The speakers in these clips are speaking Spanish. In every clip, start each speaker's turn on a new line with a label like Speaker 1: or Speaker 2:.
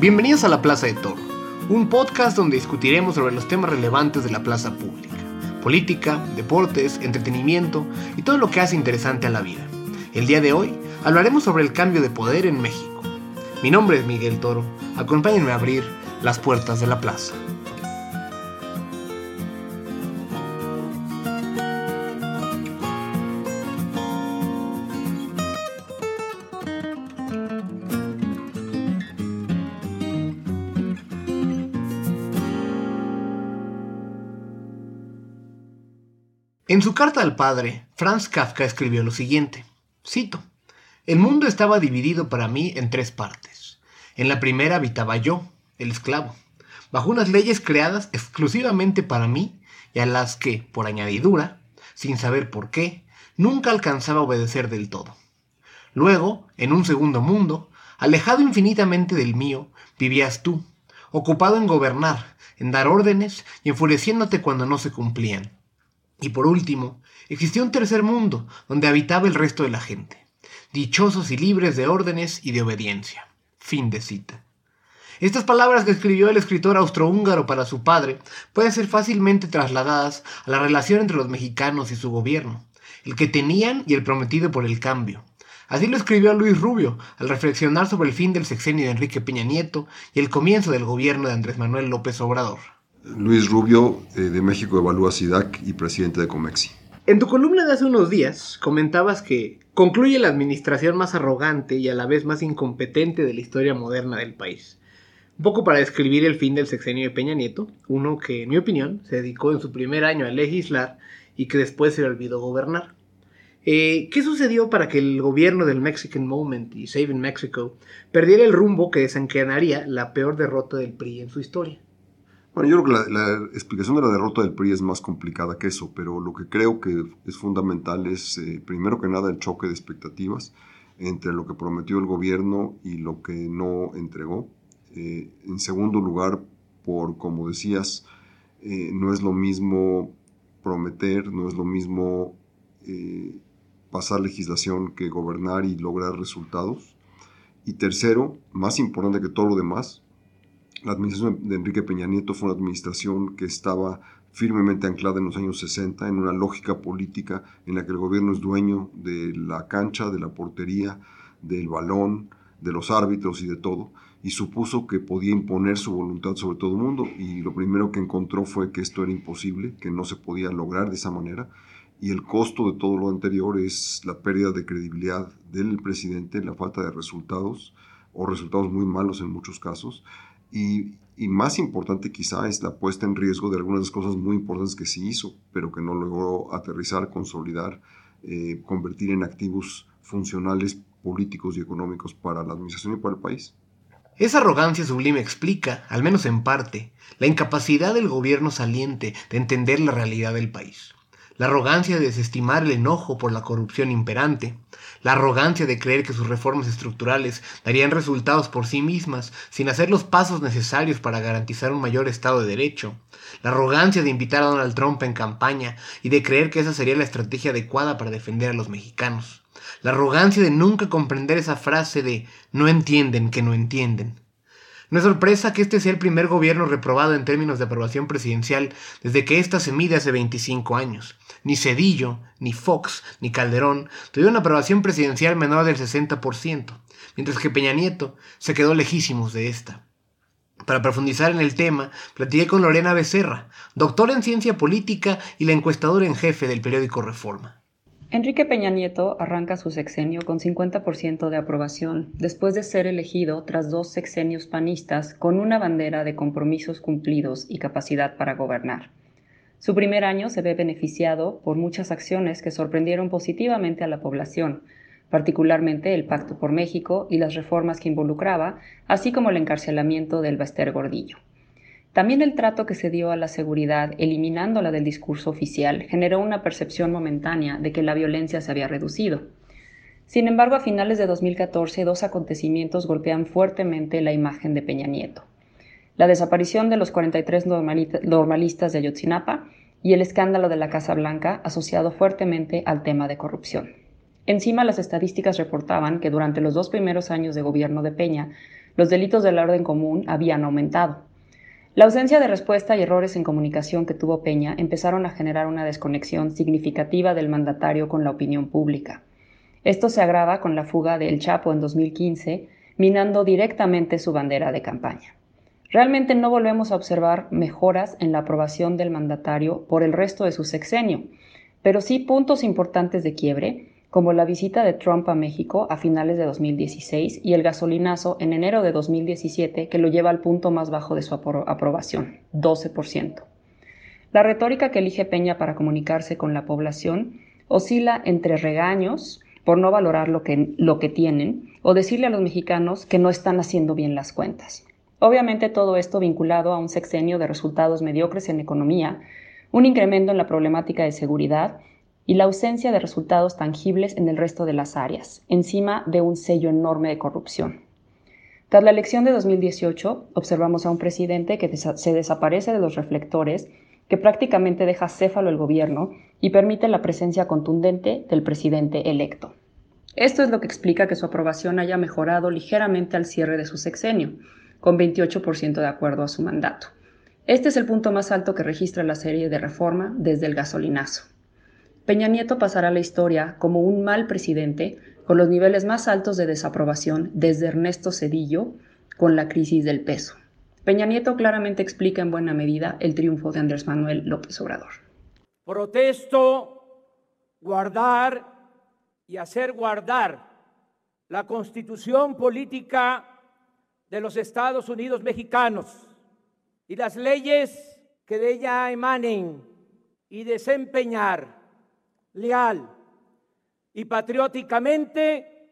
Speaker 1: Bienvenidos a La Plaza de Toro, un podcast donde discutiremos sobre los temas relevantes de la plaza pública, política, deportes, entretenimiento y todo lo que hace interesante a la vida. El día de hoy hablaremos sobre el cambio de poder en México. Mi nombre es Miguel Toro, acompáñenme a abrir las puertas de la plaza. En su carta al padre, Franz Kafka escribió lo siguiente, cito, El mundo estaba dividido para mí en tres partes. En la primera habitaba yo, el esclavo, bajo unas leyes creadas exclusivamente para mí y a las que, por añadidura, sin saber por qué, nunca alcanzaba a obedecer del todo. Luego, en un segundo mundo, alejado infinitamente del mío, vivías tú, ocupado en gobernar, en dar órdenes y enfureciéndote cuando no se cumplían y por último, existió un tercer mundo donde habitaba el resto de la gente, dichosos y libres de órdenes y de obediencia. Fin de cita. Estas palabras que escribió el escritor austrohúngaro para su padre pueden ser fácilmente trasladadas a la relación entre los mexicanos y su gobierno, el que tenían y el prometido por el cambio. Así lo escribió Luis Rubio al reflexionar sobre el fin del sexenio de Enrique Peña Nieto y el comienzo del gobierno de Andrés Manuel López Obrador.
Speaker 2: Luis Rubio, eh, de México Evalúa SIDAC y presidente de Comexi.
Speaker 1: En tu columna de hace unos días comentabas que concluye la administración más arrogante y a la vez más incompetente de la historia moderna del país. Un poco para describir el fin del sexenio de Peña Nieto, uno que, en mi opinión, se dedicó en su primer año a legislar y que después se le olvidó gobernar. Eh, ¿Qué sucedió para que el gobierno del Mexican Moment y Saving Mexico perdiera el rumbo que desencadenaría la peor derrota del PRI en su historia?
Speaker 2: Bueno, yo creo que la, explicación de la derrota del PRI es más complicada que eso, pero lo que creo que es fundamental es, eh, primero que nada, el choque de expectativas entre lo que prometió el gobierno y lo que no entregó. Eh, en segundo lugar, por, como decías, eh, no es lo mismo prometer, no es lo mismo pasar legislación que gobernar y lograr resultados. Y tercero, más importante que todo lo demás, la administración de Enrique Peña Nieto fue una administración que estaba firmemente anclada en los años 60 en una lógica política en la que el gobierno es dueño de la cancha, de la portería, del balón, de los árbitros y de todo, y supuso que podía imponer su voluntad sobre todo el mundo, y lo primero que encontró fue que esto era imposible, que no se podía lograr de esa manera, y el costo de todo lo anterior es la pérdida de credibilidad del presidente, la falta de resultados, o resultados muy malos en muchos casos, y, más importante quizá es la puesta en riesgo de algunas de las cosas muy importantes que sí hizo, pero que no logró aterrizar, consolidar, eh, convertir en activos funcionales políticos y económicos para la administración y para el país.
Speaker 1: Esa arrogancia sublime explica, al menos en parte, la incapacidad del gobierno saliente de entender la realidad del país la arrogancia de desestimar el enojo por la corrupción imperante, la arrogancia de creer que sus reformas estructurales darían resultados por sí mismas sin hacer los pasos necesarios para garantizar un mayor Estado de Derecho, la arrogancia de invitar a Donald Trump en campaña y de creer que esa sería la estrategia adecuada para defender a los mexicanos, la arrogancia de nunca comprender esa frase de no entienden que no entienden. No es sorpresa que este sea el primer gobierno reprobado en términos de aprobación presidencial desde que ésta se mide hace 25 años. Ni Cedillo, ni Fox, ni Calderón tuvieron una aprobación presidencial menor del 60%, mientras que Peña Nieto se quedó lejísimos de esta. Para profundizar en el tema, platiqué con Lorena Becerra, doctora en ciencia política y la encuestadora en jefe del periódico Reforma.
Speaker 3: Enrique Peña Nieto arranca su sexenio con 50% de aprobación, después de ser elegido tras dos sexenios panistas con una bandera de compromisos cumplidos y capacidad para gobernar. Su primer año se ve beneficiado por muchas acciones que sorprendieron positivamente a la población, particularmente el Pacto por México y las reformas que involucraba, así como el encarcelamiento del Baster Gordillo. También el trato que se dio a la seguridad, eliminándola del discurso oficial, generó una percepción momentánea de que la violencia se había reducido. Sin embargo, a finales de 2014, dos acontecimientos golpean fuertemente la imagen de Peña Nieto. La desaparición de los 43 normalistas de Ayotzinapa y el escándalo de la Casa Blanca asociado fuertemente al tema de corrupción. Encima, las estadísticas reportaban que durante los dos primeros años de gobierno de Peña, los delitos del orden común habían aumentado. La ausencia de respuesta y errores en comunicación que tuvo Peña empezaron a generar una desconexión significativa del mandatario con la opinión pública. Esto se agrava con la fuga de El Chapo en 2015, minando directamente su bandera de campaña. Realmente no volvemos a observar mejoras en la aprobación del mandatario por el resto de su sexenio, pero sí puntos importantes de quiebre, como la visita de Trump a México a finales de 2016 y el gasolinazo en enero de 2017 que lo lleva al punto más bajo de su aprobación, 12%. La retórica que elige Peña para comunicarse con la población oscila entre regaños por no valorar lo que, lo que tienen o decirle a los mexicanos que no están haciendo bien las cuentas. Obviamente todo esto vinculado a un sexenio de resultados mediocres en economía, un incremento en la problemática de seguridad y la ausencia de resultados tangibles en el resto de las áreas, encima de un sello enorme de corrupción. Tras la elección de 2018, observamos a un presidente que se desaparece de los reflectores, que prácticamente deja céfalo el gobierno y permite la presencia contundente del presidente electo. Esto es lo que explica que su aprobación haya mejorado ligeramente al cierre de su sexenio, con 28% de acuerdo a su mandato. Este es el punto más alto que registra la serie de reforma desde el gasolinazo. Peña Nieto pasará a la historia como un mal presidente con los niveles más altos de desaprobación desde Ernesto Cedillo con la crisis del peso. Peña Nieto claramente explica en buena medida el triunfo de Andrés Manuel López Obrador.
Speaker 4: Protesto guardar y hacer guardar la constitución política de los Estados Unidos mexicanos y las leyes que de ella emanen y desempeñar leal y patrióticamente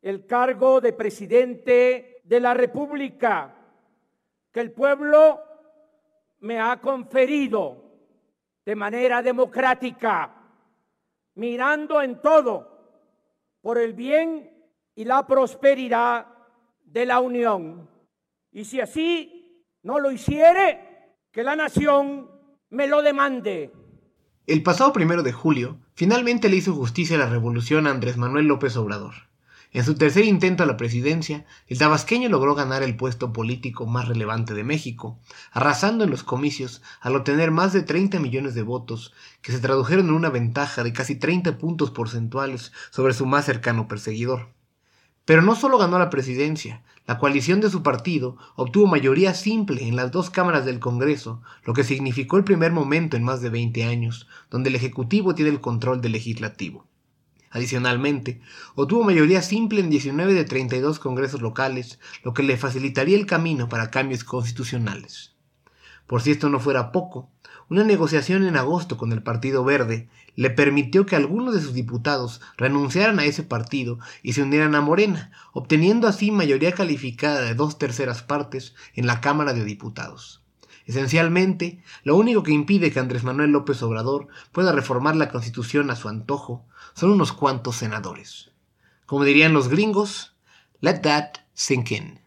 Speaker 4: el cargo de presidente de la República que el pueblo me ha conferido de manera democrática, mirando en todo por el bien y la prosperidad de la Unión. Y si así no lo hiciere, que la nación me lo demande.
Speaker 1: El pasado primero de julio, finalmente le hizo justicia a la revolución a Andrés Manuel López Obrador. En su tercer intento a la presidencia, el tabasqueño logró ganar el puesto político más relevante de México, arrasando en los comicios al obtener más de 30 millones de votos, que se tradujeron en una ventaja de casi 30 puntos porcentuales sobre su más cercano perseguidor. Pero no solo ganó la presidencia, la coalición de su partido obtuvo mayoría simple en las dos cámaras del Congreso, lo que significó el primer momento en más de 20 años, donde el Ejecutivo tiene el control del Legislativo. Adicionalmente, obtuvo mayoría simple en 19 de 32 congresos locales, lo que le facilitaría el camino para cambios constitucionales. Por si esto no fuera poco, una negociación en agosto con el Partido Verde le permitió que algunos de sus diputados renunciaran a ese partido y se unieran a Morena, obteniendo así mayoría calificada de dos terceras partes en la Cámara de Diputados. Esencialmente, lo único que impide que Andrés Manuel López Obrador pueda reformar la Constitución a su antojo son unos cuantos senadores. Como dirían los gringos, let that sink in.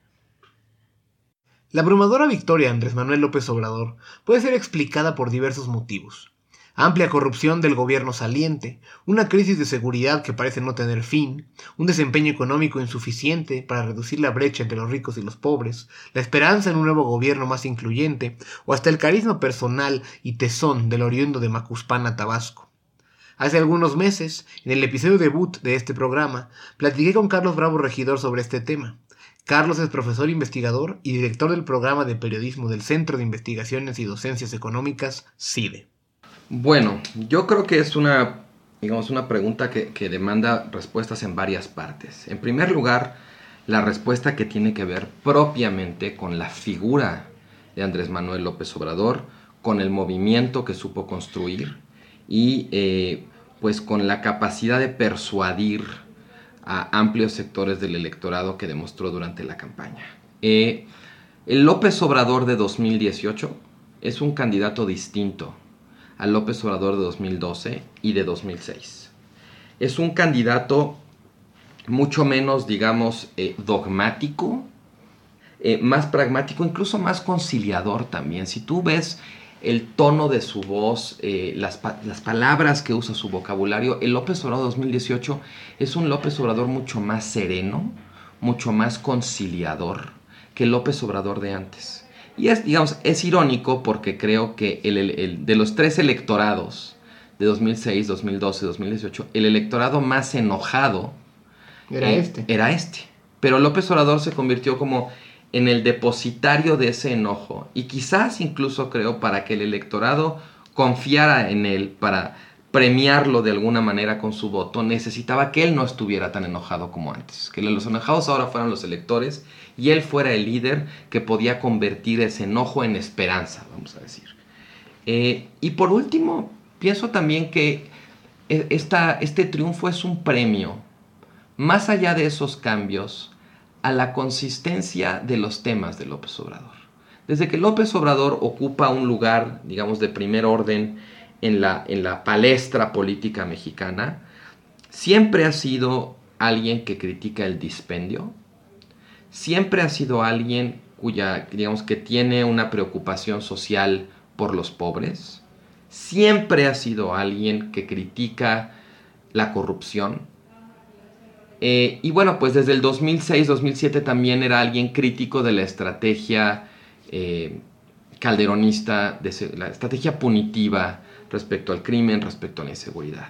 Speaker 1: La abrumadora victoria de Andrés Manuel López Obrador puede ser explicada por diversos motivos. Amplia corrupción del gobierno saliente, una crisis de seguridad que parece no tener fin, un desempeño económico insuficiente para reducir la brecha entre los ricos y los pobres, la esperanza en un nuevo gobierno más incluyente, o hasta el carisma personal y tesón del oriundo de Macuspana, Tabasco. Hace algunos meses, en el episodio debut de este programa, platiqué con Carlos Bravo Regidor sobre este tema. Carlos es profesor investigador y director del programa de periodismo del Centro de Investigaciones y Docencias Económicas, CIDE.
Speaker 5: Bueno, yo creo que es una, digamos, una pregunta que, que demanda respuestas en varias partes. En primer lugar, la respuesta que tiene que ver propiamente con la figura de Andrés Manuel López Obrador, con el movimiento que supo construir y eh, pues con la capacidad de persuadir a amplios sectores del electorado que demostró durante la campaña. Eh, el López Obrador de 2018 es un candidato distinto al López Obrador de 2012 y de 2006. Es un candidato mucho menos, digamos, eh, dogmático, eh, más pragmático, incluso más conciliador también. Si tú ves el tono de su voz, eh, las, palabras que usa su vocabulario. El López Obrador 2018 es un López Obrador mucho más sereno, mucho más conciliador, que López Obrador de antes. Y es, digamos, es irónico porque creo que el, de los tres electorados de 2006, 2012, 2018, el electorado más enojado
Speaker 1: era eh, este.
Speaker 5: Era este. Pero López Obrador se convirtió como en el depositario de ese enojo. Y quizás incluso creo para que el electorado confiara en él, para premiarlo de alguna manera con su voto, necesitaba que él no estuviera tan enojado como antes. Que los enojados ahora fueran los electores y él fuera el líder que podía convertir ese enojo en esperanza, vamos a decir. Eh, y por último, pienso también que e, esta, este triunfo es un premio, más allá de esos cambios, a la consistencia de los temas de López Obrador. Desde que López Obrador ocupa un lugar, digamos, de primer orden en la, en la palestra política mexicana, siempre ha sido alguien que critica el dispendio, siempre ha sido alguien cuya, digamos, que tiene una preocupación social por los pobres, siempre ha sido alguien que critica la corrupción, eh, y bueno, pues desde el 2006-2007 también era alguien crítico de la estrategia eh, calderonista, de la estrategia punitiva respecto al crimen, respecto a la inseguridad.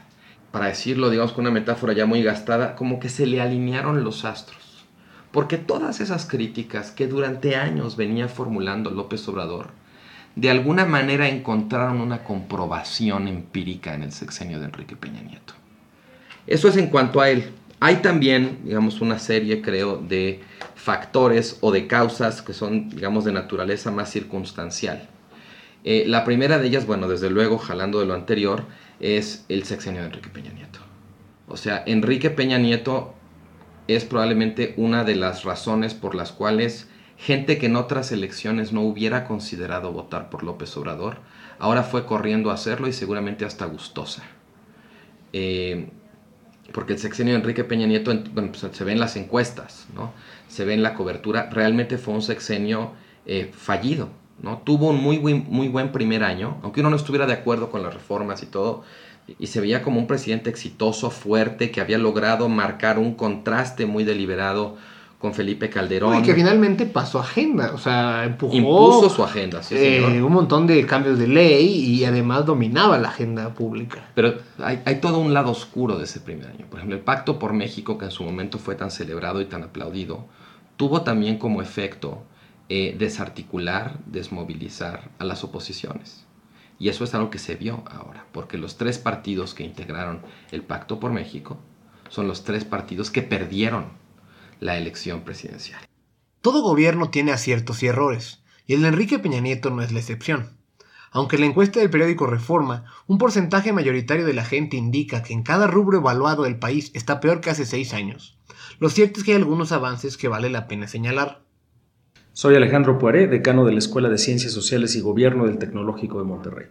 Speaker 5: Para decirlo, digamos, con una metáfora ya muy gastada, como que se le alinearon los astros. Porque todas esas críticas que durante años venía formulando López Obrador, de alguna manera encontraron una comprobación empírica en el sexenio de Enrique Peña Nieto. Eso es en cuanto a él. Hay también, digamos, una serie, creo, de factores o de causas que son, digamos, de naturaleza más circunstancial. Eh, la primera de ellas, bueno, desde luego, jalando de lo anterior, es el sexenio de Enrique Peña Nieto. O sea, Enrique Peña Nieto es probablemente una de las razones por las cuales gente que en otras elecciones no hubiera considerado votar por López Obrador, ahora fue corriendo a hacerlo y seguramente hasta gustosa. Eh, porque el sexenio de Enrique Peña Nieto, bueno, pues, se ve en las encuestas, ¿no? se ve en la cobertura, realmente fue un sexenio eh, fallido. ¿no? Tuvo un muy, muy, muy buen primer año, aunque uno no estuviera de acuerdo con las reformas y todo, y se veía como un presidente exitoso, fuerte, que había logrado marcar un contraste muy deliberado con Felipe Calderón.
Speaker 1: Y que finalmente pasó agenda, o sea, empujó.
Speaker 5: Impuso su agenda, sí,
Speaker 1: eh, un montón de cambios de ley y además dominaba la agenda pública.
Speaker 5: Pero hay, hay, todo un lado oscuro de ese primer año. Por ejemplo, el Pacto por México, que en su momento fue tan celebrado y tan aplaudido, tuvo también como efecto eh, desarticular, desmovilizar a las oposiciones. Y eso es algo que se vio ahora, porque los tres partidos que integraron el Pacto por México son los tres partidos que perdieron la elección presidencial.
Speaker 1: Todo gobierno tiene aciertos y errores, y el de Enrique Peña Nieto no es la excepción. Aunque la encuesta del periódico Reforma, un porcentaje mayoritario de la gente indica que en cada rubro evaluado del país está peor que hace seis años, lo cierto es que hay algunos avances que vale la pena señalar.
Speaker 6: Soy Alejandro Poiré, decano de la Escuela de Ciencias Sociales y Gobierno del Tecnológico de Monterrey.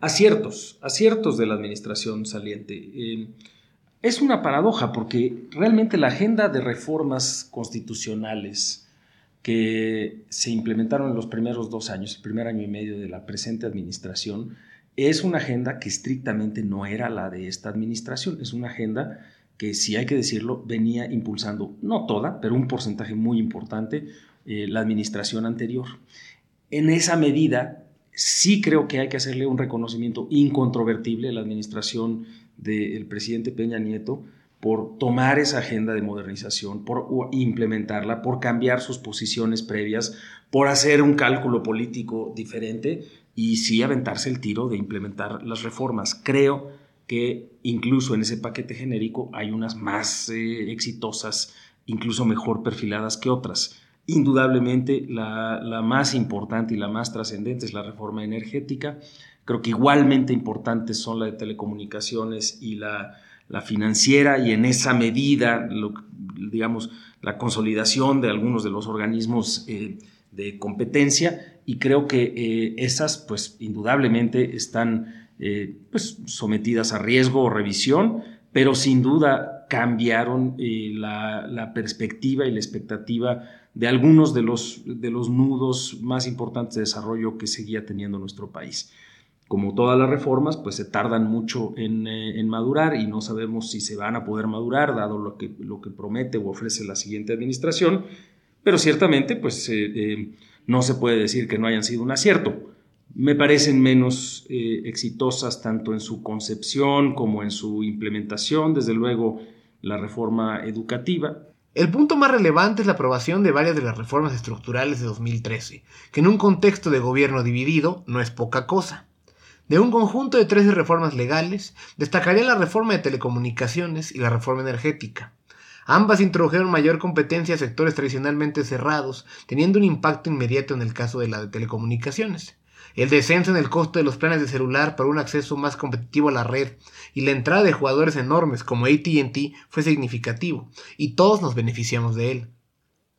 Speaker 6: Aciertos, aciertos de la administración saliente. Eh, es una paradoja porque realmente la agenda de reformas constitucionales que se implementaron en los primeros dos años, el primer año y medio de la presente administración, es una agenda que estrictamente no era la de esta administración, es una agenda que, si hay que decirlo, venía impulsando, no toda, pero un porcentaje muy importante, eh, la administración anterior. En esa medida, sí creo que hay que hacerle un reconocimiento incontrovertible a la administración del presidente Peña Nieto por tomar esa agenda de modernización, por implementarla, por cambiar sus posiciones previas, por hacer un cálculo político diferente y sí aventarse el tiro de implementar las reformas. Creo que incluso en ese paquete genérico hay unas más eh, exitosas, incluso mejor perfiladas que otras. Indudablemente la, la más importante y la más trascendente es la reforma energética Creo que igualmente importantes son la de telecomunicaciones y la, financiera y en esa medida, digamos, la consolidación de algunos de los organismos eh, de competencia. Y creo que eh, esas, pues, indudablemente están eh, pues, sometidas a riesgo o revisión, pero sin duda cambiaron la, la, perspectiva y la expectativa de algunos de los, de los nudos más importantes de desarrollo que seguía teniendo nuestro país como todas las reformas, pues se tardan mucho eh, en, madurar y no sabemos si se van a poder madurar, dado lo que, lo que promete o ofrece la siguiente administración, pero ciertamente pues eh, eh, no se puede decir que no hayan sido un acierto. Me parecen menos eh, exitosas tanto en su concepción como en su implementación, desde luego la reforma educativa.
Speaker 1: El punto más relevante es la aprobación de varias de las reformas estructurales de 2013, que en un contexto de gobierno dividido no es poca cosa. De un conjunto de 13 reformas legales, destacaría la reforma de telecomunicaciones y la reforma energética. Ambas introdujeron mayor competencia a sectores tradicionalmente cerrados, teniendo un impacto inmediato en el caso de la de telecomunicaciones. El descenso en el costo de los planes de celular para un acceso más competitivo a la red y la entrada de jugadores enormes como ATT fue significativo, y todos nos beneficiamos de él.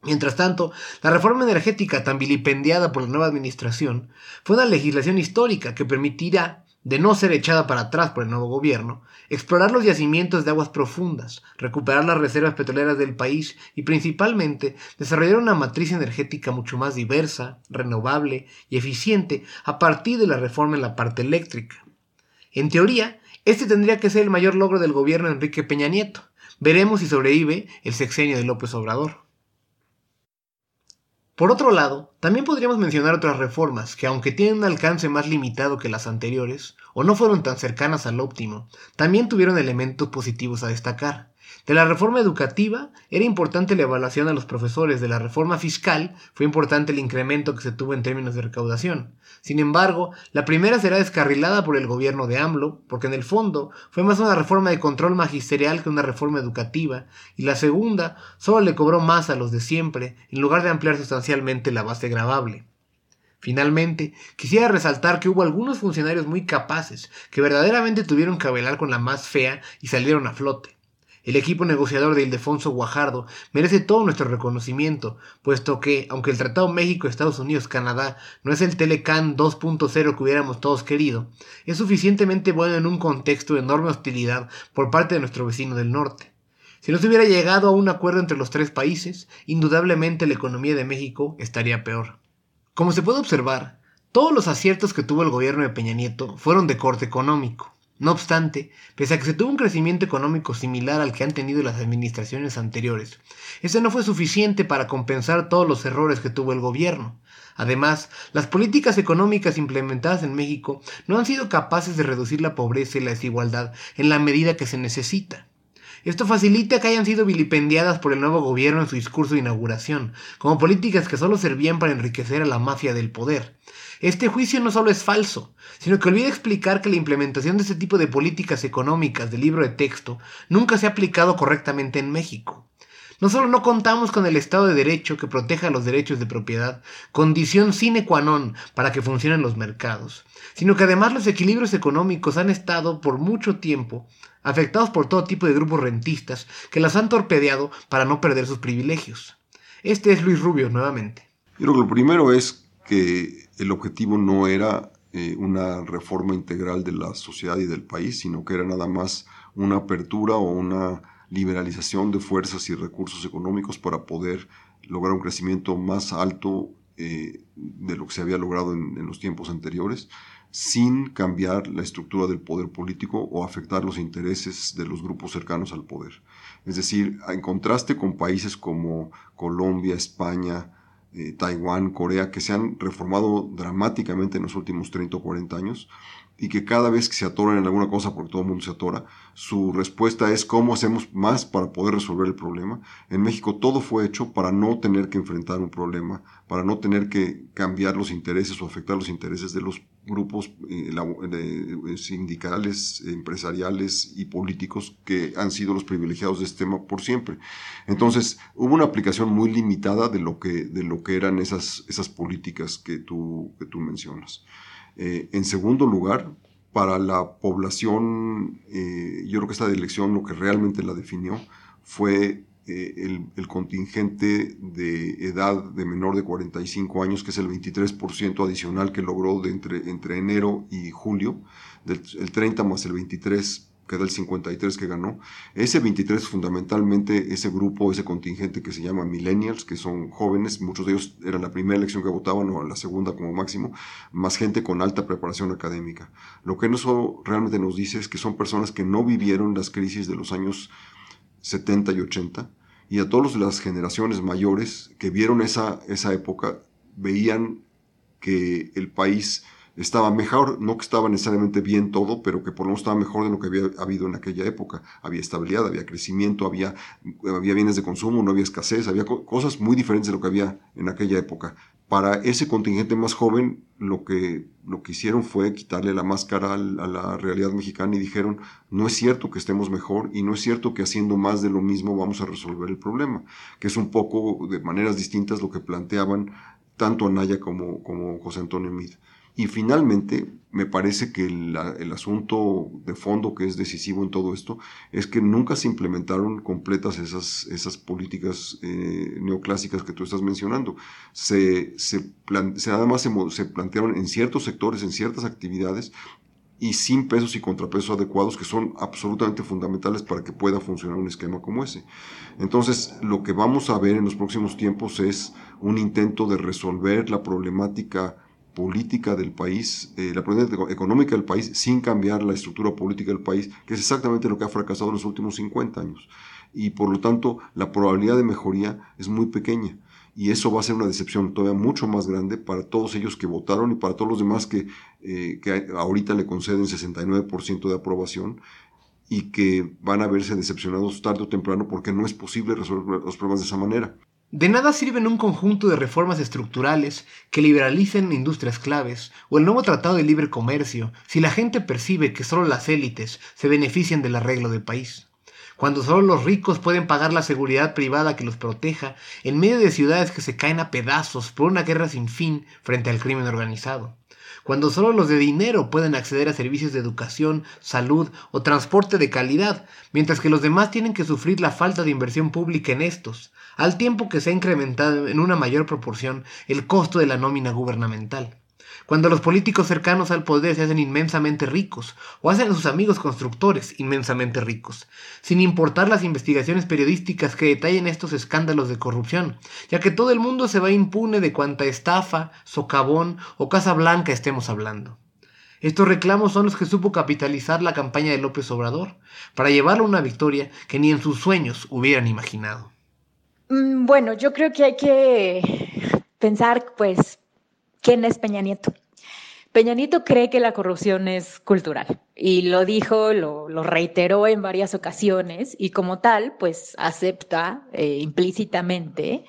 Speaker 1: Mientras tanto, la reforma energética tan vilipendiada por la nueva administración fue una legislación histórica que permitirá, de no ser echada para atrás por el nuevo gobierno, explorar los yacimientos de aguas profundas, recuperar las reservas petroleras del país y principalmente desarrollar una matriz energética mucho más diversa, renovable y eficiente a partir de la reforma en la parte eléctrica. En teoría, este tendría que ser el mayor logro del gobierno de Enrique Peña Nieto. Veremos si sobrevive el sexenio de López Obrador. Por otro lado, también podríamos mencionar otras reformas que, aunque tienen un alcance más limitado que las anteriores, o no fueron tan cercanas al óptimo, también tuvieron elementos positivos a destacar. De la reforma educativa era importante la evaluación a los profesores, de la reforma fiscal fue importante el incremento que se tuvo en términos de recaudación. Sin embargo, la primera será descarrilada por el gobierno de AMLO, porque en el fondo fue más una reforma de control magisterial que una reforma educativa, y la segunda solo le cobró más a los de siempre, en lugar de ampliar sustancialmente la base gravable. Finalmente, quisiera resaltar que hubo algunos funcionarios muy capaces que verdaderamente tuvieron que velar con la más fea y salieron a flote. El equipo negociador de Ildefonso Guajardo merece todo nuestro reconocimiento, puesto que, aunque el Tratado México-Estados Unidos-Canadá no es el Telecan 2.0 que hubiéramos todos querido, es suficientemente bueno en un contexto de enorme hostilidad por parte de nuestro vecino del norte. Si no se hubiera llegado a un acuerdo entre los tres países, indudablemente la economía de México estaría peor. Como se puede observar, todos los aciertos que tuvo el gobierno de Peña Nieto fueron de corte económico. No obstante, pese a que se tuvo un crecimiento económico similar al que han tenido las administraciones anteriores, ese no fue suficiente para compensar todos los errores que tuvo el gobierno. Además, las políticas económicas implementadas en México no han sido capaces de reducir la pobreza y la desigualdad en la medida que se necesita. Esto facilita que hayan sido vilipendiadas por el nuevo gobierno en su discurso de inauguración, como políticas que solo servían para enriquecer a la mafia del poder. Este juicio no solo es falso, sino que olvida explicar que la implementación de este tipo de políticas económicas del libro de texto nunca se ha aplicado correctamente en México. No solo no contamos con el Estado de Derecho que proteja los derechos de propiedad, condición sine qua non para que funcionen los mercados, sino que además los equilibrios económicos han estado por mucho tiempo afectados por todo tipo de grupos rentistas que las han torpedeado para no perder sus privilegios. Este es Luis Rubio nuevamente.
Speaker 2: Yo creo que lo primero es que el objetivo no era eh, una reforma integral de la sociedad y del país, sino que era nada más una apertura o una liberalización de fuerzas y recursos económicos para poder lograr un crecimiento más alto eh, de lo que se había logrado en, los tiempos anteriores, sin cambiar la estructura del poder político o afectar los intereses de los grupos cercanos al poder. Es decir, en contraste con países como Colombia, España, eh, Taiwán, Corea, que se han reformado dramáticamente en los últimos 30 o 40 años y que cada vez que se atoran en alguna cosa, porque todo el mundo se atora, su respuesta es cómo hacemos más para poder resolver el problema. En México todo fue hecho para no tener que enfrentar un problema, para no tener que cambiar los intereses o afectar los intereses de los grupos eh, eh, sindicales, empresariales y políticos que han sido los privilegiados de este tema por siempre. Entonces, hubo una aplicación muy limitada de lo que, de lo que eran esas, esas políticas que tú, que tú mencionas. Eh, en segundo lugar, para la población, yo creo que esta elección lo que realmente la definió fue eh, el, contingente de edad de menor de 45 años, que es el 23% adicional que logró de entre, entre enero y julio, del, el 30 más el 23 queda el 53 que ganó. Ese 23 fundamentalmente ese grupo, ese contingente que se llama millennials, que son jóvenes, muchos de ellos eran la primera elección que votaban o la segunda como máximo, más gente con alta preparación académica. Lo que eso realmente nos dice es que son personas que no vivieron las crisis de los años 70 y 80 y a todas las generaciones mayores que vieron esa, esa época, veían que el país estaba mejor, no que estaba necesariamente bien todo, pero que por lo menos estaba mejor de lo que había habido en aquella época. Había estabilidad, había crecimiento, había, había bienes de consumo, no había escasez, había cosas muy diferentes de lo que había en aquella época. Para ese contingente más joven, lo que, lo que hicieron fue quitarle la máscara a la realidad mexicana y dijeron, no es cierto que estemos mejor y no es cierto que haciendo más de lo mismo vamos a resolver el problema, que es un poco de maneras distintas lo que planteaban tanto Anaya como, como José Antonio Mid. Y finalmente, me parece que el, asunto de fondo que es decisivo en todo esto es que nunca se implementaron completas esas, esas políticas eh, neoclásicas que tú estás mencionando. Se, se, además se, se plantearon en ciertos sectores, en ciertas actividades, y sin pesos y contrapesos adecuados que son absolutamente fundamentales para que pueda funcionar un esquema como ese. Entonces, lo que vamos a ver en los próximos tiempos es un intento de resolver la problemática política del país, eh, la política económica del país, sin cambiar la estructura política del país, que es exactamente lo que ha fracasado en los últimos 50 años. Y por lo tanto, la probabilidad de mejoría es muy pequeña. Y eso va a ser una decepción todavía mucho más grande para todos ellos que votaron y para todos los demás que, eh, que ahorita le conceden 69% de aprobación y que van a verse decepcionados tarde o temprano porque no es posible resolver los problemas de esa manera.
Speaker 1: De nada sirven un conjunto de reformas estructurales que liberalicen industrias claves o el nuevo Tratado de Libre Comercio si la gente percibe que solo las élites se benefician del arreglo del país. Cuando solo los ricos pueden pagar la seguridad privada que los proteja en medio de ciudades que se caen a pedazos por una guerra sin fin frente al crimen organizado cuando solo los de dinero pueden acceder a servicios de educación, salud o transporte de calidad, mientras que los demás tienen que sufrir la falta de inversión pública en estos, al tiempo que se ha incrementado en una mayor proporción el costo de la nómina gubernamental cuando los políticos cercanos al poder se hacen inmensamente ricos, o hacen a sus amigos constructores inmensamente ricos, sin importar las investigaciones periodísticas que detallen estos escándalos de corrupción, ya que todo el mundo se va impune de cuanta estafa, socavón o Casa Blanca estemos hablando. Estos reclamos son los que supo capitalizar la campaña de López Obrador, para llevarlo a una victoria que ni en sus sueños hubieran imaginado.
Speaker 7: Mm, bueno, yo creo que hay que pensar, pues, ¿Quién es Peña Nieto? Peña Nieto cree que la corrupción es cultural y lo dijo, lo, reiteró en varias ocasiones y como tal, pues acepta eh, implícitamente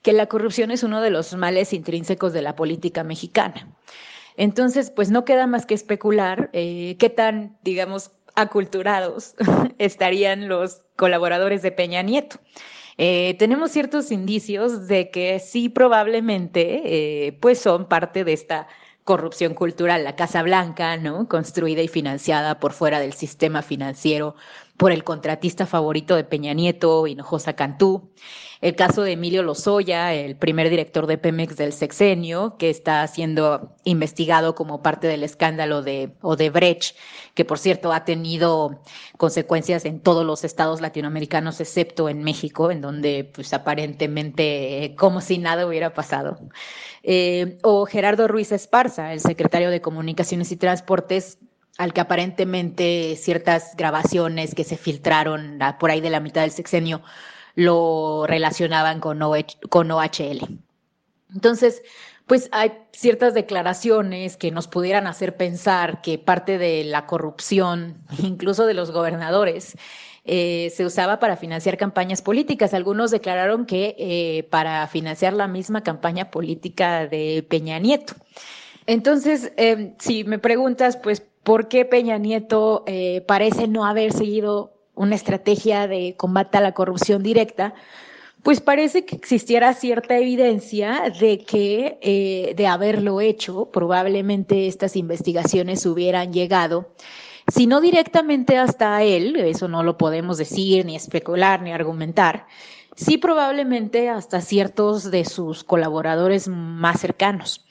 Speaker 7: que la corrupción es uno de los males intrínsecos de la política mexicana. Entonces, pues no queda más que especular eh, qué tan, digamos, aculturados estarían los colaboradores de Peña Nieto. Eh, tenemos ciertos indicios de que sí probablemente eh, pues son parte de esta corrupción cultural, la Casa Blanca, ¿no? Construida y financiada por fuera del sistema financiero por el contratista favorito de Peña Nieto, Hinojosa Cantú. El caso de Emilio Lozoya, el primer director de Pemex del sexenio, que está siendo investigado como parte del escándalo de Odebrecht, que por cierto ha tenido consecuencias en todos los estados latinoamericanos, excepto en México, en donde pues aparentemente como si nada hubiera pasado. Eh, o Gerardo Ruiz Esparza, el secretario de Comunicaciones y Transportes, al que aparentemente ciertas grabaciones que se filtraron por ahí de la mitad del sexenio lo relacionaban con, con OHL. Entonces, pues hay ciertas declaraciones que nos pudieran hacer pensar que parte de la corrupción, incluso de los gobernadores, eh, se usaba para financiar campañas políticas. Algunos declararon que eh, para financiar la misma campaña política de Peña Nieto. Entonces, eh, si me preguntas, pues, ¿por qué Peña Nieto parece no haber seguido una estrategia de combate a la corrupción directa, pues parece que existiera cierta evidencia de que eh, de haberlo hecho, probablemente estas investigaciones hubieran llegado, si no directamente hasta él, eso no lo podemos decir, ni especular, ni argumentar, sí probablemente hasta ciertos de sus colaboradores más cercanos.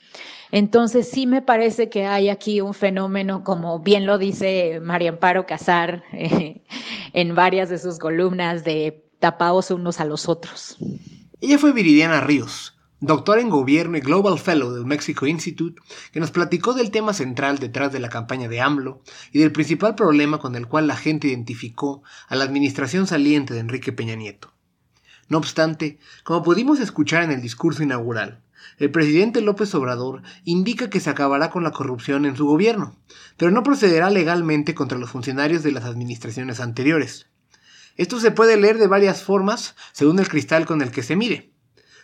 Speaker 7: Entonces sí me parece que hay aquí un fenómeno, como bien lo dice María Amparo Casar eh, en varias de sus columnas, de tapaos unos a los otros.
Speaker 1: Ella fue Viridiana Ríos, doctora en gobierno y Global Fellow del Mexico Institute, que nos platicó del tema central detrás de la campaña de AMLO y del principal problema con el cual la gente identificó a la administración saliente de Enrique Peña Nieto. No obstante, como pudimos escuchar en el discurso inaugural, el presidente López Obrador indica que se acabará con la corrupción en su gobierno, pero no procederá legalmente contra los funcionarios de las administraciones anteriores. Esto se puede leer de varias formas según el cristal con el que se mire.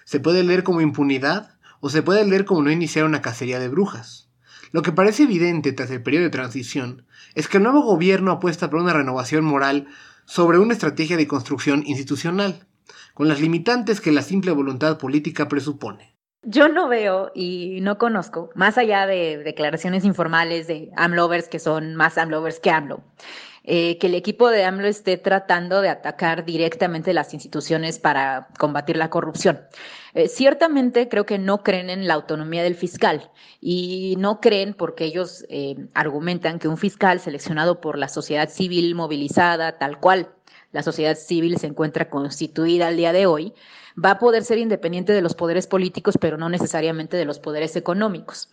Speaker 1: Se puede leer como impunidad o se puede leer como no iniciar una cacería de brujas. Lo que parece evidente tras el periodo de transición es que el nuevo gobierno apuesta por una renovación moral sobre una estrategia de construcción institucional, con las limitantes que la simple voluntad política presupone.
Speaker 7: Yo no veo y no conozco, más allá de declaraciones informales de AMLovers que son más AMLovers que AMLO, eh, que el equipo de AMLO esté tratando de atacar directamente las instituciones para combatir la corrupción. Eh, ciertamente creo que no creen en la autonomía del fiscal y no creen porque ellos eh, argumentan que un fiscal seleccionado por la sociedad civil movilizada, tal cual la sociedad civil se encuentra constituida al día de hoy, va a poder ser independiente de los poderes políticos, pero no necesariamente de los poderes económicos.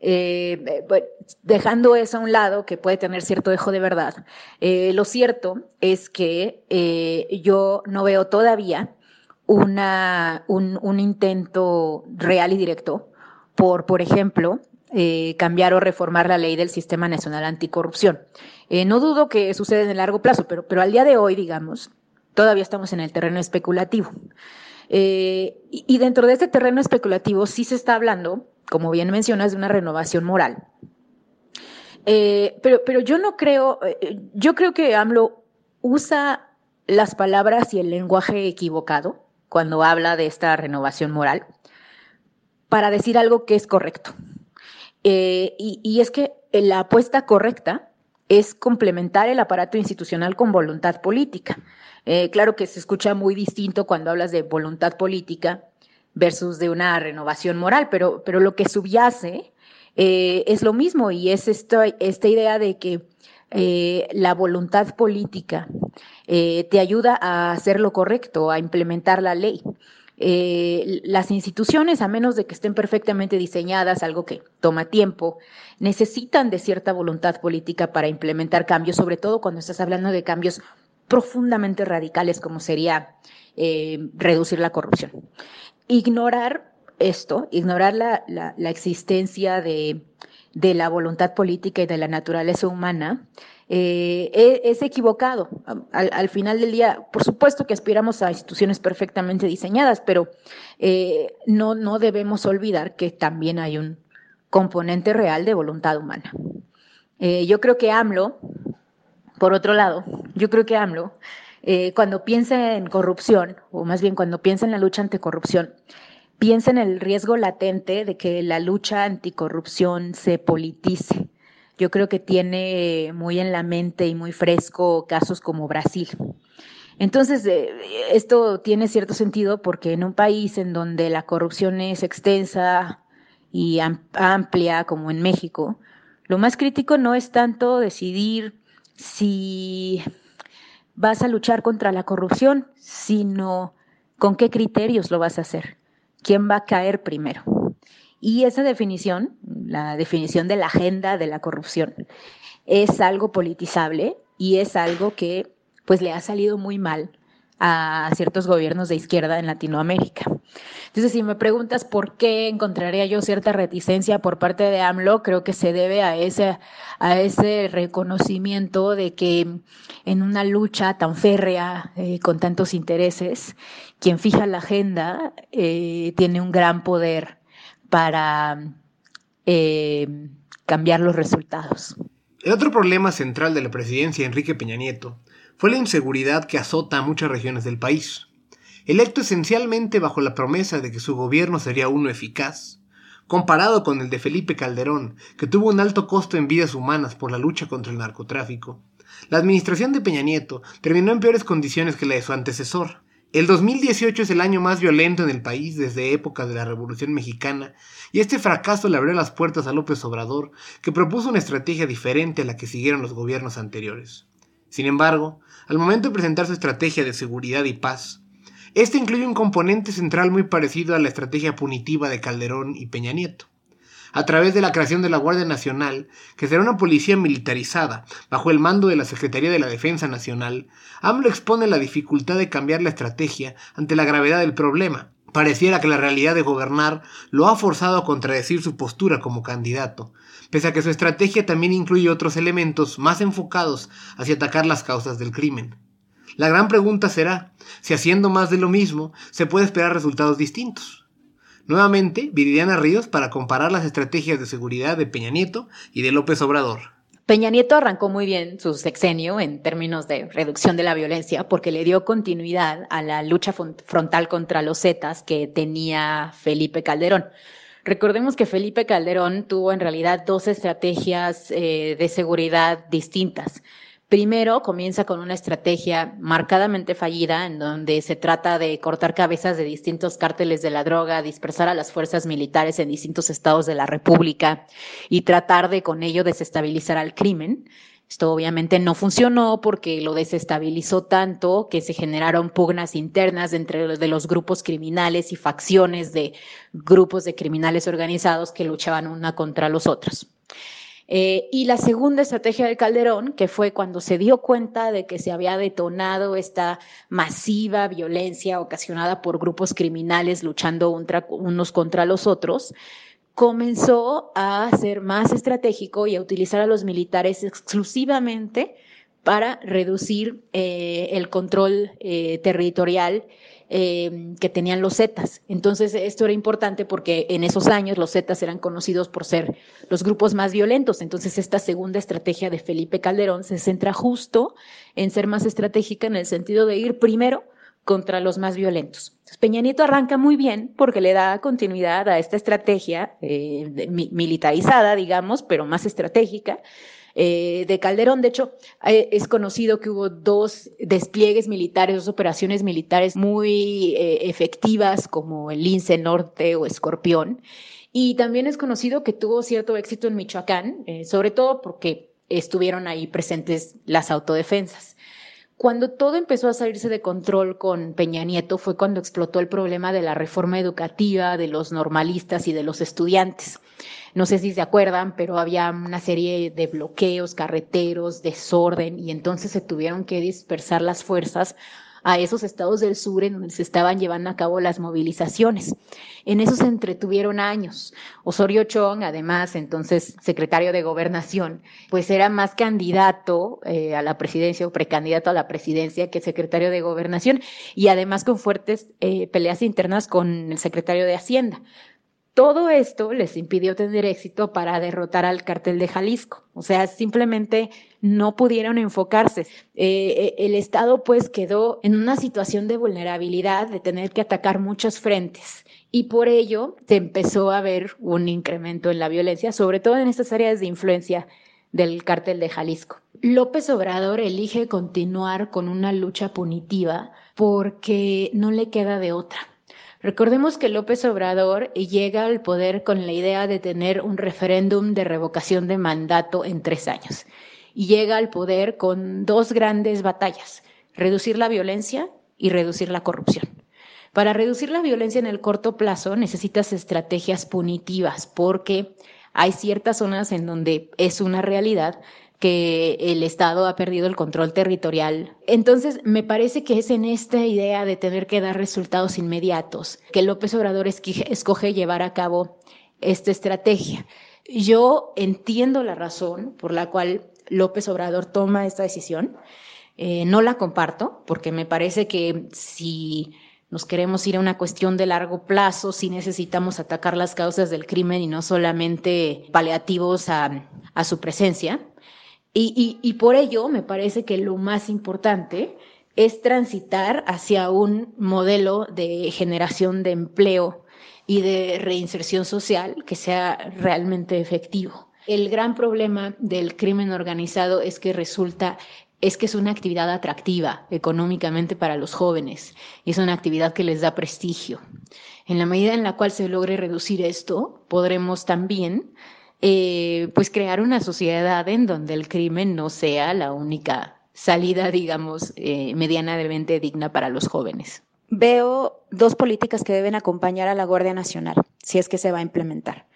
Speaker 7: Eh, eh dejando eso a un lado, que puede tener cierto dejo de verdad, eh, lo cierto es que yo no veo todavía un, un, intento real y directo por, por ejemplo, cambiar o reformar la ley del Sistema Nacional Anticorrupción. no dudo que suceda en el largo plazo, pero, pero al día de hoy, digamos, todavía estamos en el terreno especulativo. Eh, y dentro de este terreno especulativo sí se está hablando, como bien mencionas, de una renovación moral. Eh, pero, pero yo no creo, eh, yo creo que AMLO usa las palabras y el lenguaje equivocado cuando habla de esta renovación moral para decir algo que es correcto. y, y es que la apuesta correcta es complementar el aparato institucional con voluntad política. Eh, claro que se escucha muy distinto cuando hablas de voluntad política versus de una renovación moral, pero, pero lo que subyace eh, es lo mismo y es esta, idea de que eh, la voluntad política te ayuda a hacer lo correcto, a implementar la ley. Las instituciones, a menos de que estén perfectamente diseñadas, algo que toma tiempo, necesitan de cierta voluntad política para implementar cambios, sobre todo cuando estás hablando de cambios profundamente radicales como sería eh, reducir la corrupción. Ignorar esto, ignorar la, la, existencia de, de, la voluntad política y de la naturaleza humana, eh, e, es, equivocado. Al, al, final del día, por supuesto que aspiramos a instituciones perfectamente diseñadas, pero eh, no, no debemos olvidar que también hay un componente real de voluntad humana. yo creo que AMLO, por otro lado, yo creo que AMLO, eh, cuando piensa en corrupción, o más bien cuando piensa en la lucha anticorrupción, piensa en el riesgo latente de que la lucha anticorrupción se politice. Yo creo que tiene muy en la mente y muy fresco casos como Brasil. Entonces, eh, esto tiene cierto sentido porque en un país en donde la corrupción es extensa y amplia como en México, lo más crítico no es tanto decidir si vas a luchar contra la corrupción, sino con qué criterios lo vas a hacer, quién va a caer primero. Y esa definición, la definición de la agenda de la corrupción, es algo politizable y es algo que pues le ha salido muy mal a ciertos gobiernos de izquierda en Latinoamérica. Entonces, si me preguntas por qué encontraría yo cierta reticencia por parte de AMLO, creo que se debe a ese, a ese reconocimiento de que en una lucha tan férrea, eh, con tantos intereses, quien fija la agenda eh, tiene un gran poder para eh, cambiar los resultados.
Speaker 1: El otro problema central de la presidencia de Enrique Peña Nieto fue la inseguridad que azota a muchas regiones del país. Electo esencialmente bajo la promesa de que su gobierno sería uno eficaz, comparado con el de Felipe Calderón, que tuvo un alto costo en vidas humanas por la lucha contra el narcotráfico, la administración de Peña Nieto terminó en peores condiciones que la de su antecesor. El 2018 es el año más violento en el país desde época de la Revolución Mexicana, y este fracaso le abrió las puertas a López Obrador, que propuso una estrategia diferente a la que siguieron los gobiernos anteriores. Sin embargo, al momento de presentar su estrategia de seguridad y paz, este incluye un componente central muy parecido a la estrategia punitiva de Calderón y Peña Nieto. a través de la creación de la Guardia Nacional, que será una policía militarizada, bajo el mando de la Secretaría de la Defensa Nacional, AMLO expone la dificultad de cambiar la estrategia ante la gravedad del problema. Pareciera que la realidad de gobernar lo ha forzado a contradecir su postura como candidato, pese a que su estrategia también incluye otros elementos más enfocados hacia atacar las causas del crimen. La gran pregunta será si haciendo más de lo mismo se puede esperar resultados distintos. Nuevamente, Viridiana Ríos para comparar las estrategias de seguridad de Peña Nieto y de López Obrador.
Speaker 7: Peña Nieto arrancó muy bien su sexenio en términos de reducción de la violencia porque le dio continuidad a la lucha frontal contra los Zetas que tenía Felipe Calderón. Recordemos que Felipe Calderón tuvo en realidad dos estrategias eh, de seguridad distintas. Primero, comienza con una estrategia marcadamente fallida, en donde se trata de cortar cabezas de distintos cárteles de la droga, dispersar a las fuerzas militares en distintos estados de la República y tratar de con ello desestabilizar al crimen. Esto obviamente no funcionó porque lo desestabilizó tanto que se generaron pugnas internas entre de los grupos criminales y facciones de grupos de criminales organizados que luchaban una contra los otros. Eh, y la segunda estrategia de Calderón, que fue cuando se dio cuenta de que se había detonado esta masiva violencia ocasionada por grupos criminales luchando unos contra los otros, comenzó a ser más estratégico y a utilizar a los militares exclusivamente para reducir eh, el control eh, territorial Em, que tenían los Zetas. Entonces, esto era importante porque en esos años los Zetas eran conocidos por ser los grupos más violentos. Entonces, esta segunda estrategia de Felipe Calderón se centra justo en ser más estratégica en el sentido de ir primero contra los más violentos. Peña Nieto arranca muy bien porque le da continuidad a esta estrategia eh, militarizada, digamos, pero más estratégica, eh, de Calderón. De hecho, eh, es conocido que hubo dos despliegues militares, dos operaciones militares muy eh, efectivas como el Lince Norte o Escorpión. Y también es conocido que tuvo cierto éxito en Michoacán, sobre todo porque estuvieron ahí presentes las autodefensas. Cuando todo empezó a salirse de control con Peña Nieto fue cuando explotó el problema de la reforma educativa, de los normalistas y de los estudiantes. No sé si se acuerdan, pero había una serie de bloqueos, carreteros, desorden, y entonces se tuvieron que dispersar las fuerzas a esos estados del sur en donde se estaban llevando a cabo las movilizaciones. En eso se entretuvieron años. Osorio Chong, además, entonces secretario de Gobernación, pues era más candidato eh, a la presidencia o precandidato a la presidencia que secretario de Gobernación y además con fuertes eh, peleas internas con el secretario de Hacienda. Todo esto les impidió tener éxito para derrotar al cartel de Jalisco. O sea, simplemente no pudieron enfocarse. Eh, eh, el Estado pues quedó en una situación de vulnerabilidad, de tener que atacar muchos frentes. Y por ello se empezó a ver un incremento en la violencia, sobre todo en estas áreas de influencia del cártel de Jalisco. López Obrador elige continuar con una lucha punitiva porque no le queda de otra. Recordemos que López Obrador llega al poder con la idea de tener un referéndum de revocación de mandato en tres años. Y llega al poder con dos grandes batallas, reducir la violencia y reducir la corrupción. Para reducir la violencia en el corto plazo necesitas estrategias punitivas porque hay ciertas zonas en donde es una realidad que el Estado ha perdido el control territorial. Entonces, me parece que es en esta idea de tener que dar resultados inmediatos que López Obrador escoge llevar a cabo esta estrategia. Yo entiendo la razón por la cual López Obrador toma esta decisión. Eh, no la comparto porque me parece que si nos queremos ir a una cuestión de largo plazo, si necesitamos atacar las causas del crimen y no solamente paliativos a, a su presencia. Y, por ello me parece que lo más importante es transitar hacia un modelo de generación de empleo y de reinserción social que sea realmente efectivo. El gran problema del crimen organizado es que resulta es que es una actividad atractiva económicamente para los jóvenes y es una actividad que les da prestigio. En la medida en la cual se logre reducir esto, podremos también eh, pues crear una sociedad en donde el crimen no sea la única salida, digamos, eh, medianamente digna para los jóvenes.
Speaker 8: Veo dos políticas que deben acompañar a la Guardia Nacional, si es que se va a implementar.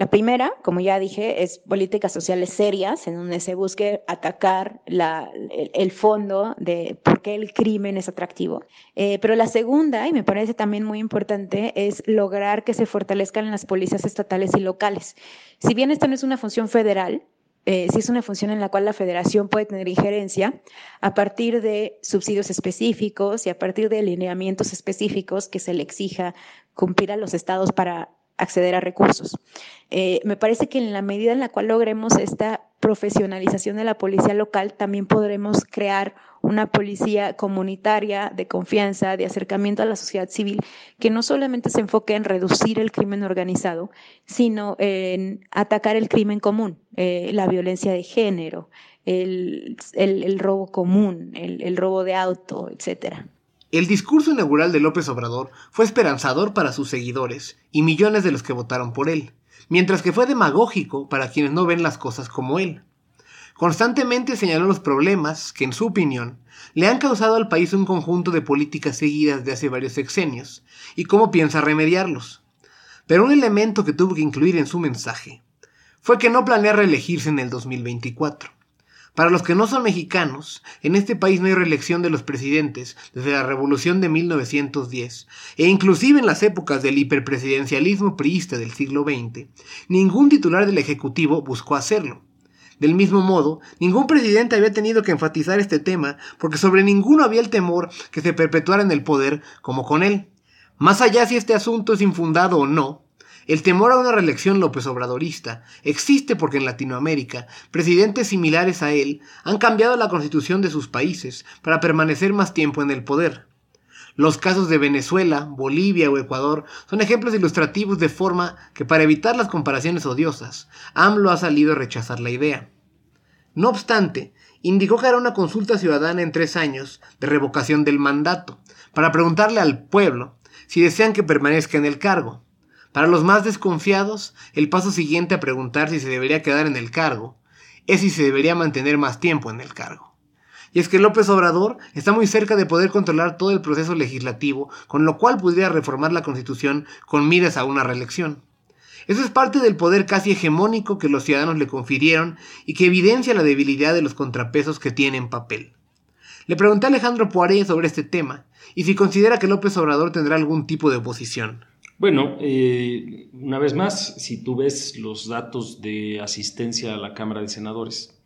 Speaker 7: La primera, como ya dije, es políticas sociales serias, en donde se busque atacar el, fondo de por qué el crimen es atractivo. Eh, pero la segunda, y me parece también muy importante, es lograr que se fortalezcan las policías estatales y locales. Si bien esta no es una función federal, eh, si es una función en la cual la federación puede tener injerencia a partir de subsidios específicos y a partir de alineamientos específicos que se le exija cumplir a los estados para acceder a recursos. Eh, me parece que en la medida en la cual logremos esta profesionalización de la policía local, también podremos crear una policía comunitaria de confianza, de acercamiento a la sociedad civil, que no solamente se enfoque en reducir el crimen organizado, sino en atacar el crimen común, eh, la violencia de género, el, robo común, el, el robo de auto, etcétera.
Speaker 1: El discurso inaugural de López Obrador fue esperanzador para sus seguidores y millones de los que votaron por él, mientras que fue demagógico para quienes no ven las cosas como él. Constantemente señaló los problemas que, en su opinión, le han causado al país un conjunto de políticas seguidas de hace varios sexenios y cómo piensa remediarlos. Pero un elemento que tuvo que incluir en su mensaje fue que no planea reelegirse en el 2024. Para los que no son mexicanos, en este país no hay reelección de los presidentes desde la revolución de 1910, e inclusive en las épocas del hiperpresidencialismo priista del siglo XX, ningún titular del Ejecutivo buscó hacerlo. Del mismo modo, ningún presidente había tenido que enfatizar este tema porque sobre ninguno había el temor que se perpetuara en el poder como con él. Más allá si este asunto es infundado o no, el temor a una reelección López Obradorista existe porque en Latinoamérica presidentes similares a él han cambiado la constitución de sus países para permanecer más tiempo en el poder. Los casos de Venezuela, Bolivia o Ecuador son ejemplos ilustrativos de forma que para evitar las comparaciones odiosas, AMLO ha salido a rechazar la idea. No obstante, indicó que hará una consulta ciudadana en tres años de revocación del mandato, para preguntarle al pueblo si desean que permanezca en el cargo. Para los más desconfiados, el paso siguiente a preguntar si se debería quedar en el cargo es si se debería mantener más tiempo en el cargo. Y es que López Obrador está muy cerca de poder controlar todo el proceso legislativo, con lo cual podría reformar la Constitución con miras a una reelección. Eso es parte del poder casi hegemónico que los ciudadanos le confirieron y que evidencia la debilidad de los contrapesos que tiene en papel. Le pregunté a Alejandro Poiré sobre este tema y si considera que López Obrador tendrá algún tipo de oposición.
Speaker 6: Bueno, eh, una vez más, si tú ves los datos de asistencia a la Cámara de Senadores,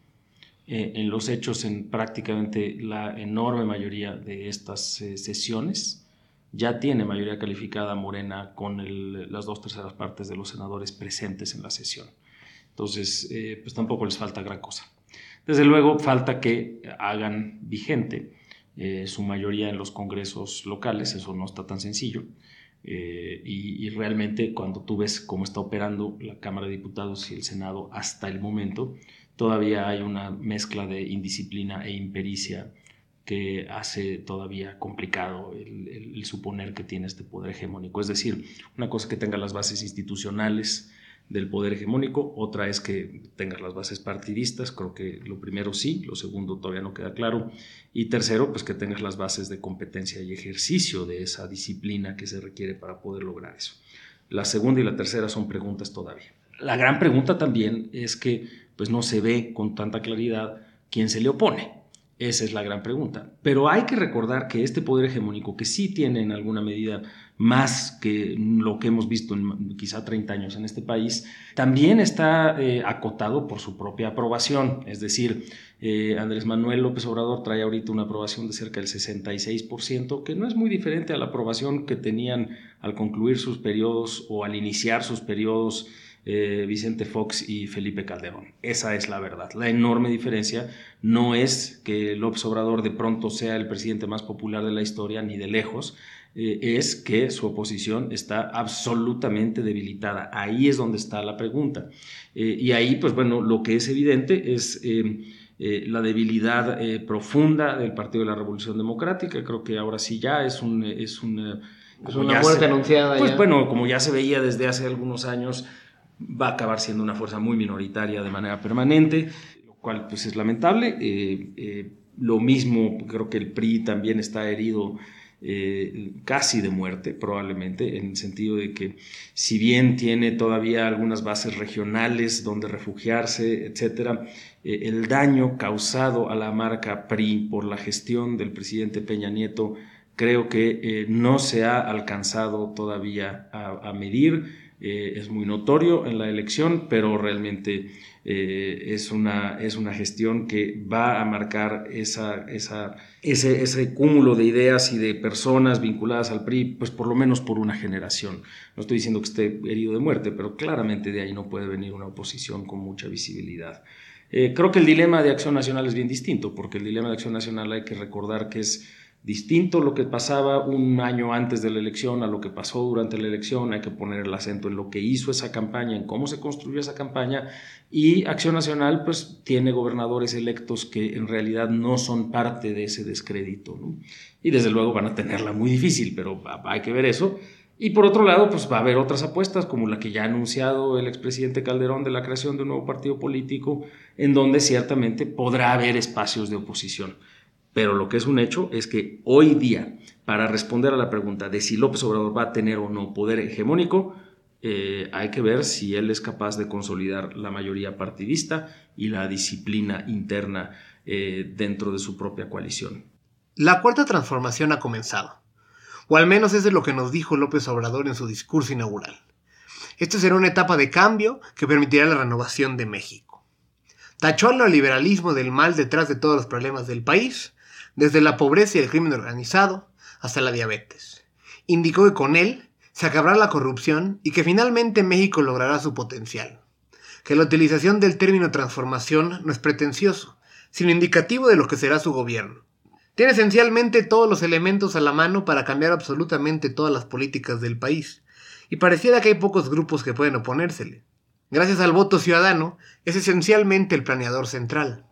Speaker 6: eh, en los hechos, en prácticamente la enorme mayoría de estas eh, sesiones, ya tiene mayoría calificada Morena con las dos terceras partes de los senadores presentes en la sesión. Entonces, pues tampoco les falta gran cosa. Desde luego, falta que hagan vigente su mayoría en los congresos locales, eso no está tan sencillo. Eh, y, realmente cuando tú ves cómo está operando la Cámara de Diputados y el Senado hasta el momento, todavía hay una mezcla de indisciplina e impericia que hace todavía complicado el, suponer que tiene este poder hegemónico. Es decir, una cosa que tenga las bases institucionales del poder hegemónico, otra es que tengas las bases partidistas, creo que lo primero sí, lo segundo todavía no queda claro, y tercero, pues que tengas las bases de competencia y ejercicio de esa disciplina que se requiere para poder lograr eso. La segunda y la tercera son preguntas todavía. La gran pregunta también es que pues no se ve con tanta claridad quién se le opone. Esa es la gran pregunta. Pero hay que recordar que este poder hegemónico, que sí tiene en alguna medida más que lo que hemos visto en quizá 30 años en este país, también está eh, acotado por su propia aprobación. Es decir, eh, Andrés Manuel López Obrador trae ahorita una aprobación de cerca del 66%, que no es muy diferente a la aprobación que tenían al concluir sus periodos o al iniciar sus periodos eh, Vicente Fox y Felipe Calderón. Esa es la verdad. La enorme diferencia no es que López Obrador de pronto sea el presidente más popular de la historia, ni de lejos, eh, es que su oposición está absolutamente debilitada. Ahí es donde está la pregunta. Eh, y ahí, pues bueno, lo que es evidente es... la debilidad profunda del Partido de la Revolución Democrática. Creo que ahora sí ya es un... Es, una
Speaker 1: muerte anunciada.
Speaker 6: Pues bueno, como ya se veía desde hace algunos años, va a acabar siendo una fuerza muy minoritaria de manera permanente, lo cual pues es lamentable. Eh, eh, lo mismo, creo que el PRI también está herido eh, casi de muerte, probablemente, en el sentido de que si bien tiene todavía algunas bases regionales donde refugiarse, etcétera, el daño causado a la marca PRI por la gestión del presidente Peña Nieto creo que no se ha alcanzado todavía a, medir. Es muy notorio en la elección, pero realmente eh, es, una, es una gestión que va a marcar esa, esa, ese, ese, cúmulo de ideas y de personas vinculadas al PRI, pues por lo menos por una generación. No estoy diciendo que esté herido de muerte, pero claramente de ahí no puede venir una oposición con mucha visibilidad. Eh, creo que el dilema de Acción Nacional es bien distinto, porque el dilema de Acción Nacional hay que recordar que es distinto lo que pasaba un año antes de la elección a lo que pasó durante la elección. Hay que poner el acento en lo que hizo esa campaña, en cómo se construyó esa campaña. Y Acción Nacional, pues, tiene gobernadores electos que en realidad no son parte de ese descrédito. Y desde luego van a tenerla muy difícil, pero hay que ver eso. Y por otro lado, pues va a haber otras apuestas, como la que ya ha anunciado el expresidente Calderón de la creación de un nuevo partido político, en donde ciertamente podrá haber espacios de oposición. Pero lo que es un hecho es que hoy día, para responder a la pregunta de si López Obrador va a tener o no poder hegemónico, eh, hay que ver si él es capaz de consolidar la mayoría partidista y la disciplina interna eh, dentro de su propia coalición.
Speaker 1: La cuarta transformación ha comenzado, o al menos es de lo que nos dijo López Obrador en su discurso inaugural. Esta será una etapa de cambio que permitirá la renovación de México. Tachó al neoliberalismo del mal detrás de todos los problemas del país desde la pobreza y el crimen organizado hasta la diabetes. Indicó que con él se acabará la corrupción y que finalmente México logrará su potencial. Que la utilización del término transformación no es pretencioso, sino indicativo de lo que será su gobierno. Tiene esencialmente todos los elementos a la mano para cambiar absolutamente todas las políticas del país, y pareciera que hay pocos grupos que pueden oponérsele. Gracias al voto ciudadano, es esencialmente el planeador central.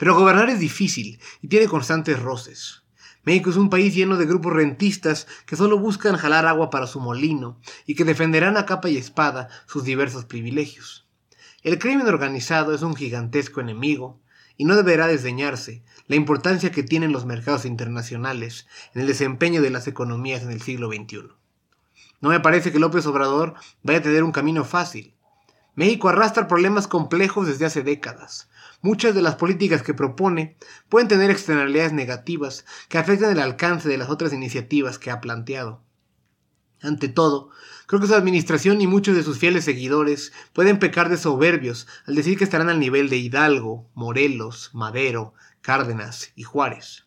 Speaker 1: Pero gobernar es difícil y tiene constantes roces. México es un país lleno de grupos rentistas que solo buscan jalar agua para su molino y que defenderán a capa y espada sus diversos privilegios. El crimen organizado es un gigantesco enemigo y no deberá desdeñarse la importancia que tienen los mercados internacionales en el desempeño de las economías en el siglo XXI. No me parece que López Obrador vaya a tener un camino fácil. México arrastra problemas complejos desde hace décadas, Muchas de las políticas que propone pueden tener externalidades negativas que afectan el alcance de las otras iniciativas que ha planteado. Ante todo, creo que su administración y muchos de sus fieles seguidores pueden pecar de soberbios al decir que estarán al nivel de Hidalgo, Morelos, Madero, Cárdenas y Juárez.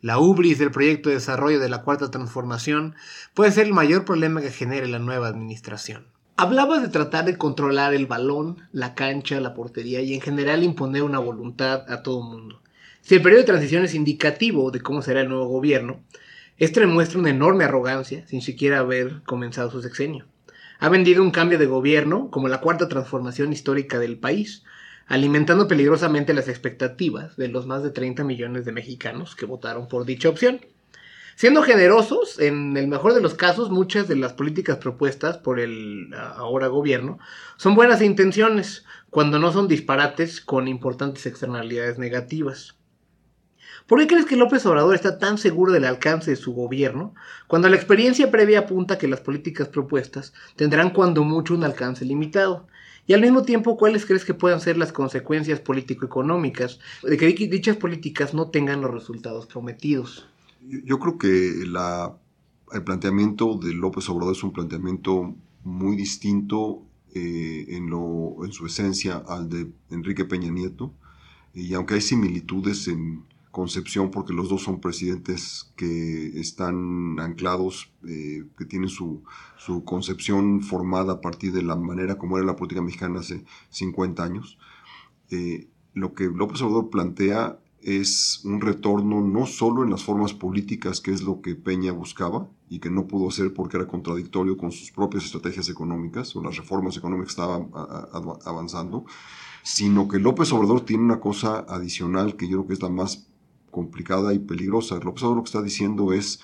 Speaker 1: La ubris del proyecto de desarrollo de la Cuarta Transformación puede ser el mayor problema que genere la nueva administración. Hablabas de tratar de controlar el balón, la cancha, la portería y en general imponer una voluntad a todo mundo. Si el periodo de transición es indicativo de cómo será el nuevo gobierno, este demuestra una enorme arrogancia sin siquiera haber comenzado su sexenio. Ha vendido un cambio de gobierno como la cuarta transformación histórica del país, alimentando peligrosamente las expectativas de los más de 30 millones de mexicanos que votaron por dicha opción. Siendo generosos, en el mejor de los casos, muchas de las políticas propuestas por el ahora gobierno son buenas intenciones, cuando no son disparates con importantes externalidades negativas. ¿Por qué crees que López Obrador está tan seguro del alcance de su gobierno cuando la experiencia previa apunta que las políticas propuestas tendrán cuando mucho un alcance limitado? Y al mismo tiempo, ¿cuáles crees que puedan ser las consecuencias político-económicas de que dichas políticas no tengan los resultados prometidos?
Speaker 2: Yo creo que el planteamiento de López Obrador es un planteamiento muy distinto eh, en, su esencia al de Enrique Peña Nieto. Y aunque hay similitudes en concepción, porque los dos son presidentes que están anclados, eh, que tienen su, concepción formada a partir de la manera como era la política mexicana hace 50 años, eh, lo que López Obrador plantea es un retorno no solo en las formas políticas, que es lo que Peña buscaba y que no pudo hacer porque era contradictorio con sus propias estrategias económicas o las reformas económicas que estaban avanzando, sino que López Obrador tiene una cosa adicional que yo creo que es la más complicada y peligrosa. López Obrador lo que está diciendo es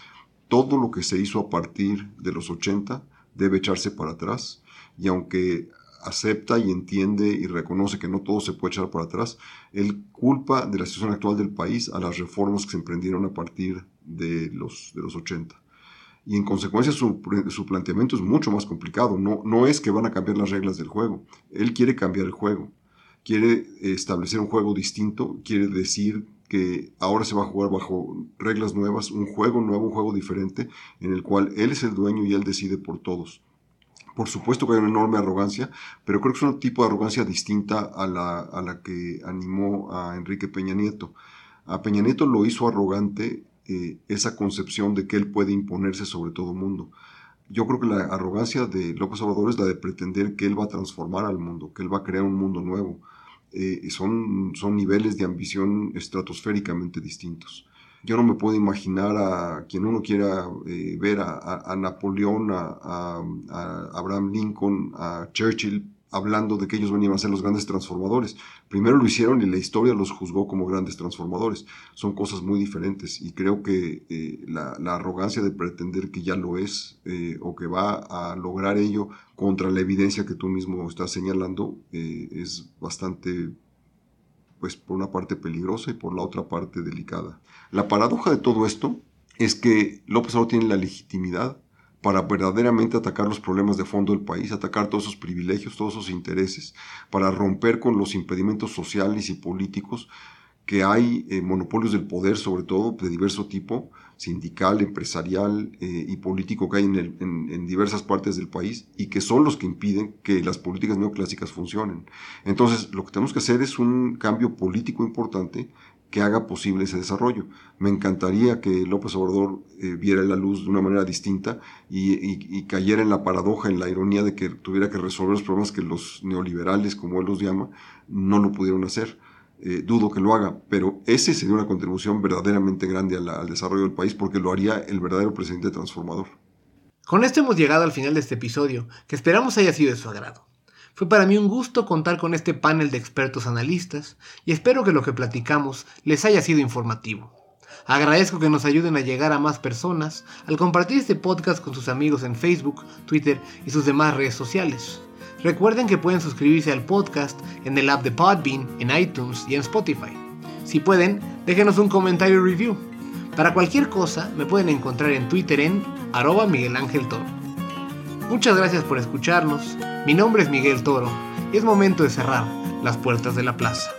Speaker 2: todo lo que se hizo a partir de los 80 debe echarse para atrás y aunque acepta y entiende y reconoce que no todo se puede echar para atrás, él culpa de la situación actual del país a las reformas que se emprendieron a partir de los, de los 80. Y en consecuencia su, su, planteamiento es mucho más complicado. No, no es que van a cambiar las reglas del juego. Él quiere cambiar el juego. Quiere establecer un juego distinto. Quiere decir que ahora se va a jugar bajo reglas nuevas, un juego nuevo, un juego diferente, en el cual él es el dueño y él decide por todos. Por supuesto que hay una enorme arrogancia, pero creo que es un tipo de arrogancia distinta a la, a la que animó a Enrique Peña Nieto. A Peña Nieto lo hizo arrogante eh, esa concepción de que él puede imponerse sobre todo el mundo. Yo creo que la arrogancia de López Obrador es la de pretender que él va a transformar al mundo, que él va a crear un mundo nuevo. Eh, son, son niveles de ambición estratosféricamente distintos yo no me puedo imaginar a quien uno quiera eh, ver, a, Napoleón, a, Abraham Lincoln, a Churchill, hablando de que ellos venían a ser los grandes transformadores. Primero lo hicieron y la historia los juzgó como grandes transformadores. Son cosas muy diferentes y creo que eh, la, arrogancia de pretender que ya lo es eh, o que va a lograr ello contra la evidencia que tú mismo estás señalando es bastante pues por una parte peligrosa y por la otra parte delicada. La paradoja de todo esto es que López Obrador tiene la legitimidad para verdaderamente atacar los problemas de fondo del país, atacar todos esos privilegios, todos esos intereses, para romper con los impedimentos sociales y políticos que hay eh, monopolios del poder, sobre todo de diverso tipo, sindical, empresarial eh, y político que hay en, en, diversas partes del país y que son los que impiden que las políticas neoclásicas funcionen. Entonces, lo que tenemos que hacer es un cambio político importante que haga posible ese desarrollo. Me encantaría que López Obrador eh, viera la luz de una manera distinta y, y, cayera en la paradoja, en la ironía de que tuviera que resolver los problemas que los neoliberales, como él los llama, no lo pudieron hacer. Eh, dudo que lo haga, pero ese sería una contribución verdaderamente grande al desarrollo del país porque lo haría el verdadero presidente transformador.
Speaker 1: Con esto hemos llegado al final de este episodio, que esperamos haya sido de su agrado. Fue para mí un gusto contar con este panel de expertos analistas y espero que lo que platicamos les haya sido informativo. Agradezco que nos ayuden a llegar a más personas al compartir este podcast con sus amigos en Facebook, Twitter y sus demás redes sociales. Recuerden que pueden suscribirse al podcast en el app de Podbean, en iTunes y en Spotify. Si pueden, déjenos un comentario review. Para cualquier cosa, me pueden encontrar en Twitter en arroba Miguel Ángel Toro. Muchas gracias por escucharnos. Mi nombre es Miguel Toro y es momento de cerrar las puertas de la plaza.